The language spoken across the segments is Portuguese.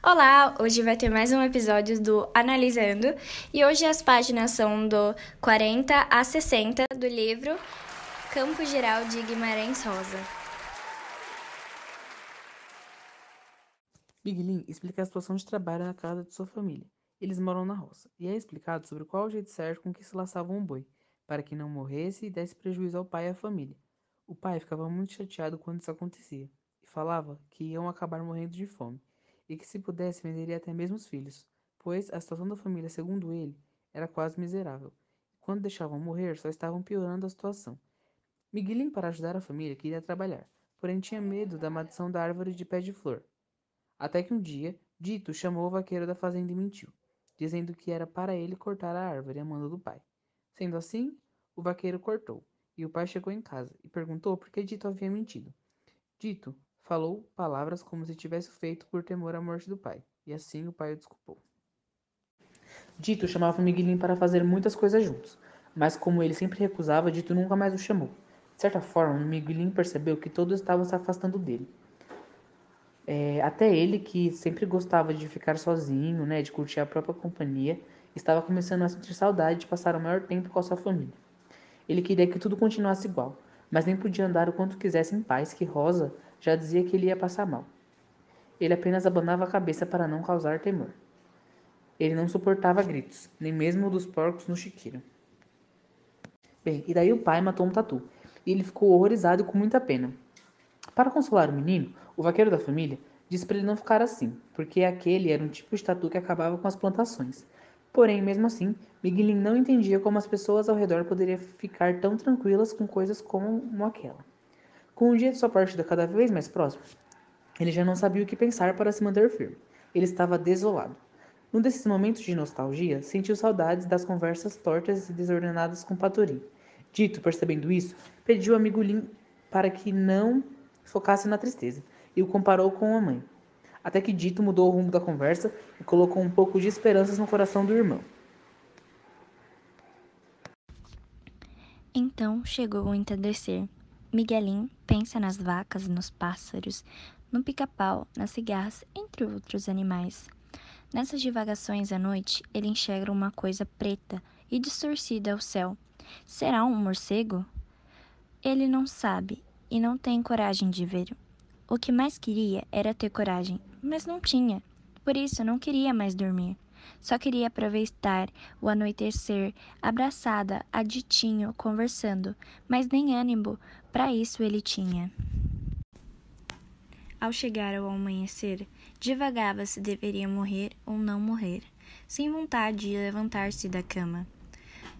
Olá, hoje vai ter mais um episódio do Analisando e hoje as páginas são do 40 a 60 do livro Campo Geral de Guimarães Rosa. Miguelin explica a situação de trabalho na casa de sua família. Eles moram na roça e é explicado sobre qual o jeito certo com que se laçava um boi, para que não morresse e desse prejuízo ao pai e à família. O pai ficava muito chateado quando isso acontecia e falava que iam acabar morrendo de fome e que se pudesse venderia até mesmo os filhos, pois a situação da família, segundo ele, era quase miserável. E quando deixavam morrer, só estavam piorando a situação. Miguelin, para ajudar a família, queria trabalhar, porém tinha medo da maldição da árvore de pé de flor. Até que um dia, Dito chamou o vaqueiro da fazenda e mentiu, dizendo que era para ele cortar a árvore a mando do pai. Sendo assim, o vaqueiro cortou, e o pai chegou em casa e perguntou por que Dito havia mentido. Dito Falou palavras como se tivesse feito por temor à morte do pai, e assim o pai o desculpou. Dito chamava Miguelinho para fazer muitas coisas juntos, mas como ele sempre recusava, Dito nunca mais o chamou. De certa forma, Miguelinho percebeu que todos estavam se afastando dele. É, até ele, que sempre gostava de ficar sozinho, né, de curtir a própria companhia, estava começando a sentir saudade de passar o maior tempo com a sua família. Ele queria que tudo continuasse igual, mas nem podia andar o quanto quisesse em paz, que Rosa já dizia que ele ia passar mal. Ele apenas abanava a cabeça para não causar temor. Ele não suportava gritos, nem mesmo dos porcos no chiqueiro. Bem, e daí o pai matou um tatu, e ele ficou horrorizado e com muita pena. Para consolar o menino, o vaqueiro da família disse para ele não ficar assim, porque aquele era um tipo de tatu que acabava com as plantações. Porém, mesmo assim, Miguelin não entendia como as pessoas ao redor poderiam ficar tão tranquilas com coisas como aquela. Com o dia de sua partida cada vez mais próximo, ele já não sabia o que pensar para se manter firme. Ele estava desolado. Num desses momentos de nostalgia, sentiu saudades das conversas tortas e desordenadas com Patorim. Dito, percebendo isso, pediu ao amigo Lin para que não focasse na tristeza e o comparou com a mãe. Até que Dito mudou o rumo da conversa e colocou um pouco de esperanças no coração do irmão. Então chegou o entardecer Miguelin pensa nas vacas, nos pássaros, no pica-pau, nas cigarras, entre outros animais. Nessas divagações à noite, ele enxerga uma coisa preta e distorcida ao céu. Será um morcego? Ele não sabe e não tem coragem de ver. O que mais queria era ter coragem, mas não tinha. Por isso não queria mais dormir. Só queria aproveitar o anoitecer, abraçada a Ditinho, conversando, mas nem ânimo para isso ele tinha. Ao chegar ao amanhecer, divagava se deveria morrer ou não morrer, sem vontade de levantar-se da cama.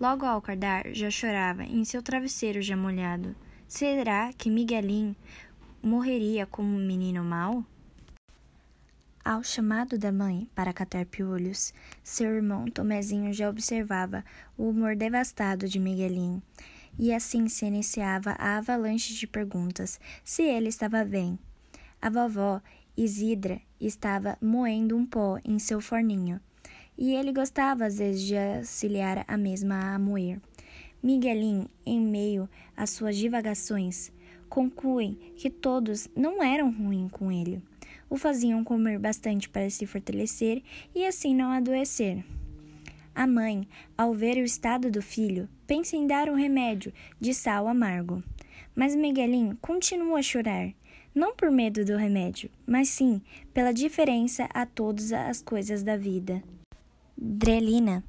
Logo ao acordar, já chorava em seu travesseiro já molhado. Será que Miguelin morreria como um menino mau? Ao chamado da mãe para catar piolhos, seu irmão Tomezinho já observava o humor devastado de Miguelinho, e assim se iniciava a avalanche de perguntas se ele estava bem. A vovó Isidra estava moendo um pó em seu forninho, e ele gostava às vezes de auxiliar a mesma a moer. Miguelinho, em meio às suas divagações, conclui que todos não eram ruins com ele o faziam comer bastante para se fortalecer e assim não adoecer. A mãe, ao ver o estado do filho, pensa em dar um remédio de sal amargo. Mas Miguelin continua a chorar, não por medo do remédio, mas sim pela diferença a todas as coisas da vida. Drelina,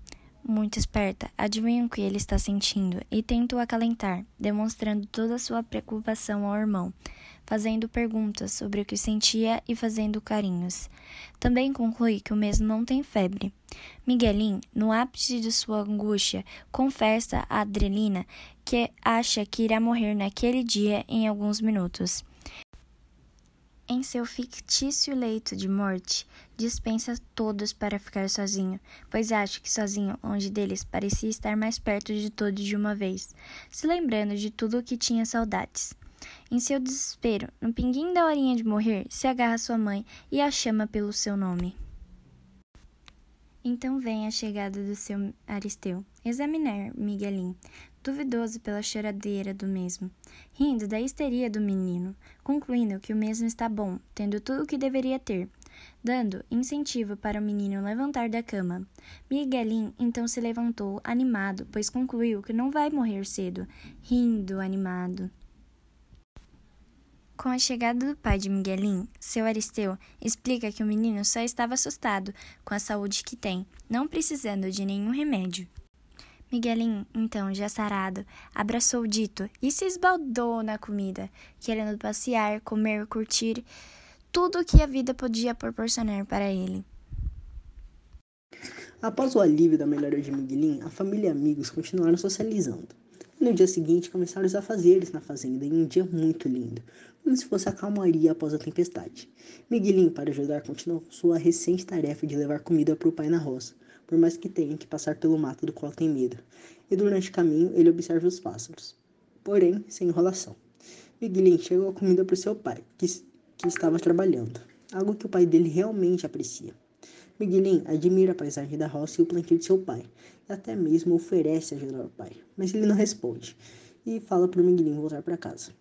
muito esperta, adivinha o que ele está sentindo e tenta o acalentar, demonstrando toda a sua preocupação ao irmão fazendo perguntas sobre o que sentia e fazendo carinhos. Também conclui que o mesmo não tem febre. Miguelin, no ápice de sua angústia, confessa a Adrelina que acha que irá morrer naquele dia em alguns minutos. Em seu fictício leito de morte, dispensa todos para ficar sozinho, pois acha que sozinho, longe deles, parecia estar mais perto de todos de uma vez, se lembrando de tudo o que tinha saudades. Em seu desespero, no pinguim da horinha de morrer, se agarra sua mãe e a chama pelo seu nome. Então vem a chegada do seu Aristeu, examinar Miguelin, duvidoso pela choradeira do mesmo, rindo da histeria do menino, concluindo que o mesmo está bom, tendo tudo o que deveria ter. dando incentivo para o menino levantar da cama. Miguelin então se levantou, animado, pois concluiu que não vai morrer cedo, rindo, animado. Com a chegada do pai de Miguelin, seu Aristeu explica que o menino só estava assustado com a saúde que tem, não precisando de nenhum remédio. Miguelin, então, já sarado, abraçou o dito e se esbaldou na comida, querendo passear, comer, curtir tudo o que a vida podia proporcionar para ele. Após o alívio da melhora de Miguelin, a família e amigos continuaram socializando. E no dia seguinte começaram os afazeres na fazenda em um dia muito lindo, como se fosse a calmaria após a tempestade. Miguelin, para ajudar, continuou sua recente tarefa de levar comida para o pai na roça por mais que tenha que passar pelo mato do qual tem medo, e durante o caminho ele observa os pássaros. Porém, sem enrolação. Miguelin chegou a comida para seu pai, que, que estava trabalhando, algo que o pai dele realmente aprecia. Miguelin admira a paisagem da roça e o plantio de seu pai, até mesmo oferece ajuda ao pai, mas ele não responde, e fala para o Miguelin voltar para casa.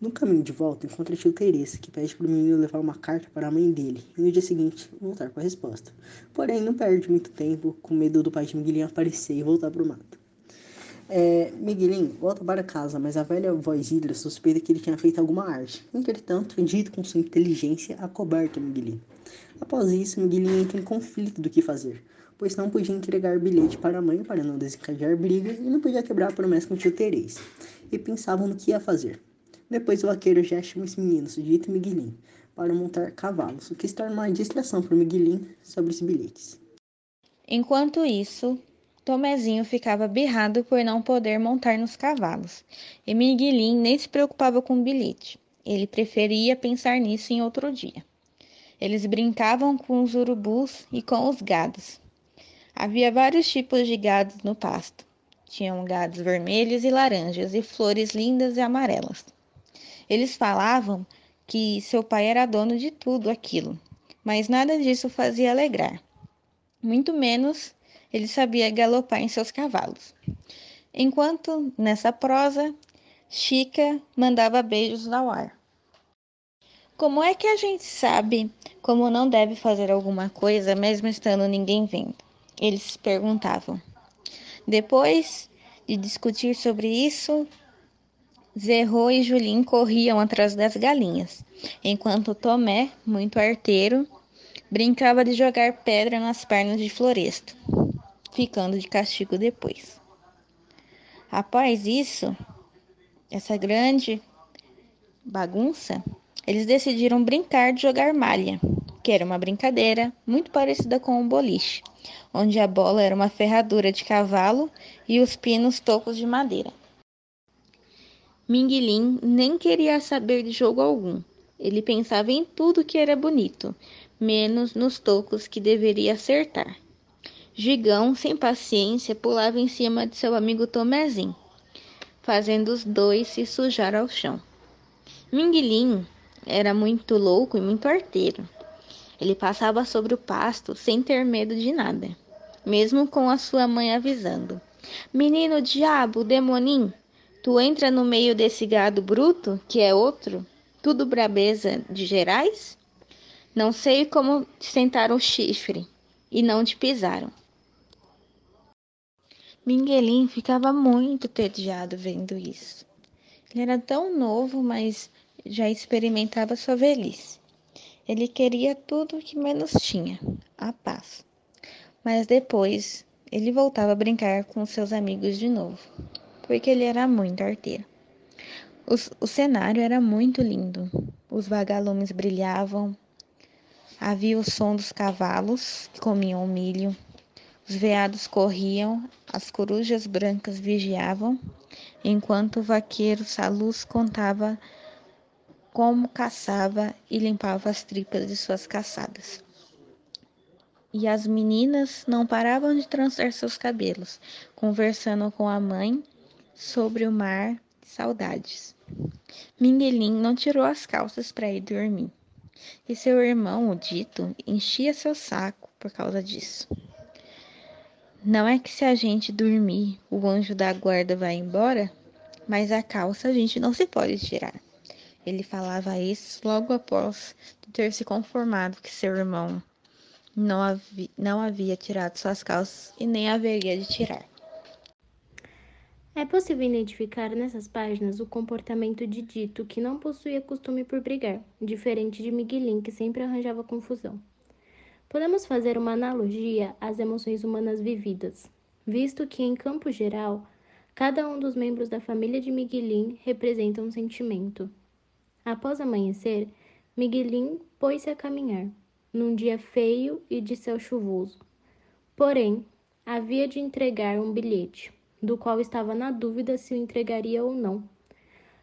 No caminho de volta, encontra tio Teresa, que pede para o menino levar uma carta para a mãe dele e no dia seguinte voltar com a resposta. Porém, não perde muito tempo, com medo do pai de Miguelinho aparecer e voltar para o mato. É, Miguelinho volta para casa, mas a velha voz Hidra suspeita que ele tinha feito alguma arte. Entretanto, dito com sua inteligência, acoberta Miguelinho. Após isso, Miguelinho entra em conflito do que fazer, pois não podia entregar bilhete para a mãe para não desencadear briga e não podia quebrar a promessa com o tio Teresa. E pensavam no que ia fazer. Depois o vaqueiro já chama os meninos, Dito Miguelin, para montar cavalos, o que se torna uma distração para Miguelin sobre os bilhetes. Enquanto isso, Tomezinho ficava birrado por não poder montar nos cavalos, e Miguelin nem se preocupava com o bilhete. Ele preferia pensar nisso em outro dia. Eles brincavam com os urubus e com os gados. Havia vários tipos de gados no pasto. Tinham gados vermelhos e laranjas e flores lindas e amarelas. Eles falavam que seu pai era dono de tudo aquilo, mas nada disso fazia alegrar. Muito menos ele sabia galopar em seus cavalos. Enquanto, nessa prosa, Chica mandava beijos ao ar. Como é que a gente sabe como não deve fazer alguma coisa mesmo estando ninguém vendo? Eles perguntavam. Depois de discutir sobre isso, Zerro e Julim corriam atrás das galinhas, enquanto Tomé, muito arteiro, brincava de jogar pedra nas pernas de Floresto, ficando de castigo depois. Após isso, essa grande bagunça, eles decidiram brincar de jogar malha, que era uma brincadeira muito parecida com o um boliche, onde a bola era uma ferradura de cavalo e os pinos tocos de madeira. Minguilim nem queria saber de jogo algum. Ele pensava em tudo que era bonito, menos nos tocos que deveria acertar. Gigão, sem paciência, pulava em cima de seu amigo Tomezinho, fazendo os dois se sujar ao chão. Minguilim era muito louco e muito arteiro. Ele passava sobre o pasto sem ter medo de nada, mesmo com a sua mãe avisando: Menino diabo, demonim, Tu entra no meio desse gado bruto, que é outro, tudo brabeza de gerais? Não sei como te sentaram o chifre e não te pisaram. Minguelim ficava muito tediado vendo isso. Ele era tão novo, mas já experimentava sua velhice. Ele queria tudo o que menos tinha, a paz. Mas depois ele voltava a brincar com seus amigos de novo porque ele era muito arteiro. O, o cenário era muito lindo. Os vagalumes brilhavam, havia o som dos cavalos que comiam milho, os veados corriam, as corujas brancas vigiavam, enquanto o vaqueiro Saluz contava como caçava e limpava as tripas de suas caçadas. E as meninas não paravam de trançar seus cabelos, conversando com a mãe sobre o mar saudades. Minguelim não tirou as calças para ir dormir. E seu irmão, o Dito, enchia seu saco por causa disso. Não é que se a gente dormir, o anjo da guarda vai embora, mas a calça a gente não se pode tirar. Ele falava isso logo após ter se conformado que seu irmão não havia, não havia tirado suas calças e nem haveria de tirar. É possível identificar nessas páginas o comportamento de Dito, que não possuía costume por brigar, diferente de Miguelin, que sempre arranjava confusão. Podemos fazer uma analogia às emoções humanas vividas, visto que, em campo geral, cada um dos membros da família de Miguelin representa um sentimento. Após amanhecer, Miguelin pôs-se a caminhar, num dia feio e de céu chuvoso. Porém, havia de entregar um bilhete do qual estava na dúvida se o entregaria ou não.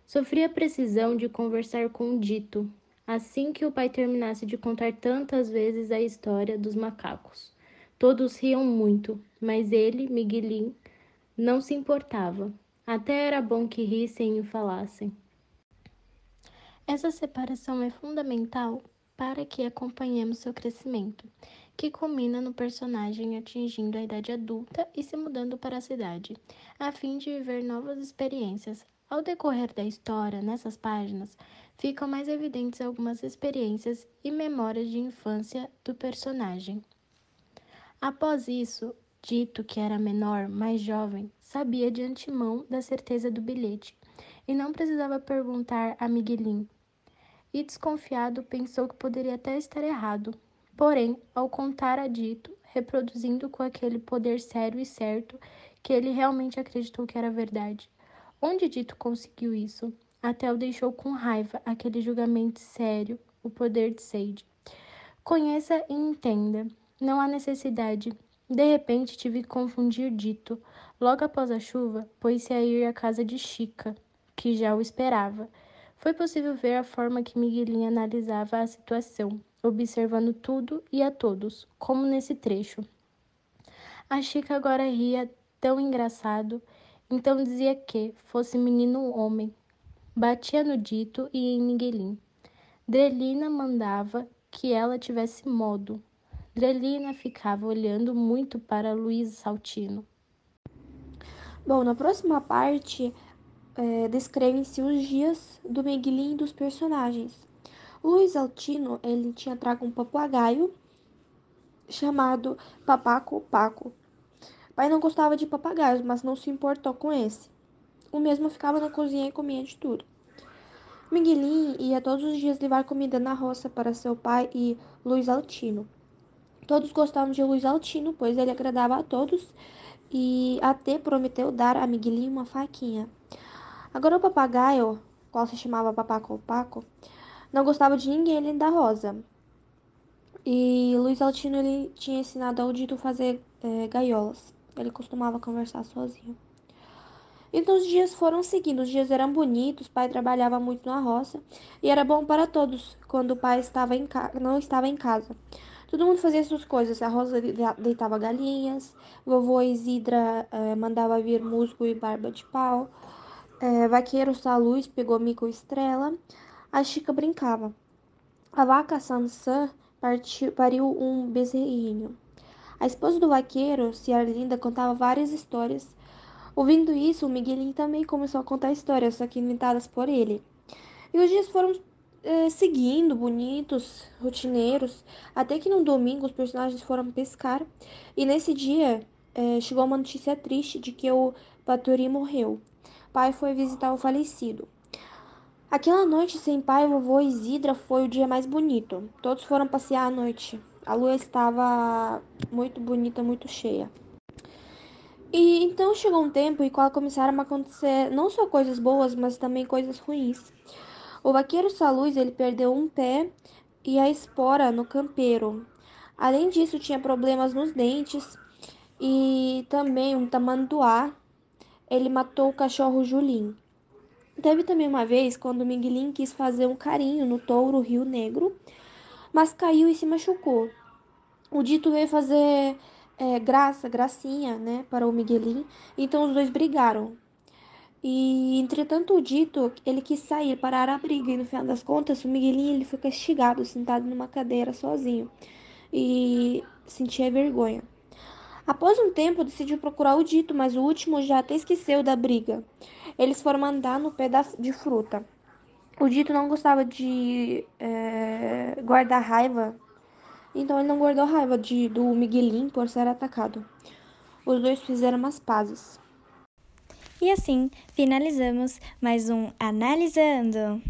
Sofria a precisão de conversar com o dito, assim que o pai terminasse de contar tantas vezes a história dos macacos. Todos riam muito, mas ele, Miguelin, não se importava. Até era bom que rissem e falassem. Essa separação é fundamental para que acompanhemos seu crescimento que culmina no personagem atingindo a idade adulta e se mudando para a cidade, a fim de viver novas experiências. Ao decorrer da história, nessas páginas, ficam mais evidentes algumas experiências e memórias de infância do personagem. Após isso, dito que era menor, mais jovem, sabia de antemão da certeza do bilhete e não precisava perguntar a Miguelin. E desconfiado, pensou que poderia até estar errado, Porém, ao contar a Dito, reproduzindo com aquele poder sério e certo que ele realmente acreditou que era verdade. Onde Dito conseguiu isso? Até o deixou com raiva aquele julgamento sério, o poder de Sade. Conheça e entenda. Não há necessidade. De repente tive que confundir Dito. Logo após a chuva, pôs-se a ir à casa de Chica, que já o esperava. Foi possível ver a forma que Miguelinha analisava a situação observando tudo e a todos, como nesse trecho. A Chica agora ria tão engraçado, então dizia que fosse menino homem. Batia no dito e em Miguelin. Drelina mandava que ela tivesse modo. Drelina ficava olhando muito para Luiz Saltino. Bom, na próxima parte, é, descrevem-se os dias do Miguelin e dos personagens. Luiz Altino, ele tinha trago um papagaio chamado Papaco Paco. Pai não gostava de papagaios, mas não se importou com esse. O mesmo ficava na cozinha e comia de tudo. Miguelin ia todos os dias levar comida na roça para seu pai e Luiz Altino. Todos gostavam de Luiz Altino, pois ele agradava a todos e até prometeu dar a Miguelin uma faquinha. Agora o papagaio, qual se chamava Papaco Paco, não gostava de ninguém além da Rosa. E Luiz Altino ele tinha ensinado ao Dito fazer é, gaiolas. Ele costumava conversar sozinho. Então os dias foram seguindo, os dias eram bonitos, o pai trabalhava muito na roça e era bom para todos quando o pai estava em não estava em casa. Todo mundo fazia suas coisas, a Rosa deitava galinhas, vovô Isidra eh, mandava vir musgo e barba de pau, eh, vaqueiro Saluz pegou mico estrela, a Chica brincava. A vaca Sansã pariu um bezerrinho. A esposa do vaqueiro, Ciarlinda, contava várias histórias. Ouvindo isso, o Miguelinho também começou a contar histórias, só que inventadas por ele. E os dias foram é, seguindo, bonitos, rotineiros, até que no domingo os personagens foram pescar. E nesse dia é, chegou uma notícia triste de que o Paturi morreu. Pai foi visitar o falecido. Aquela noite sem pai, vovô Isidra foi o dia mais bonito. Todos foram passear à noite. A lua estava muito bonita, muito cheia. E então chegou um tempo em qual começaram a acontecer não só coisas boas, mas também coisas ruins. O vaqueiro Saluz, ele perdeu um pé e a espora no campeiro. Além disso, tinha problemas nos dentes e também um tamanduá. Ele matou o cachorro Julim. Teve também uma vez quando Miguelin quis fazer um carinho no touro Rio Negro, mas caiu e se machucou. O Dito veio fazer é, graça, gracinha, né, para o Miguelin, então os dois brigaram. E, entretanto, o Dito, ele quis sair, parar a briga, e no final das contas, o Miguelin ele foi castigado, sentado numa cadeira sozinho, e sentia vergonha. Após um tempo, decidiu procurar o Dito, mas o último já até esqueceu da briga. Eles foram andar no pé de fruta. o Dito não gostava de é, guardar raiva, então ele não guardou raiva de, do Miguelinho por ser atacado. Os dois fizeram umas pazes. E assim finalizamos mais um Analisando.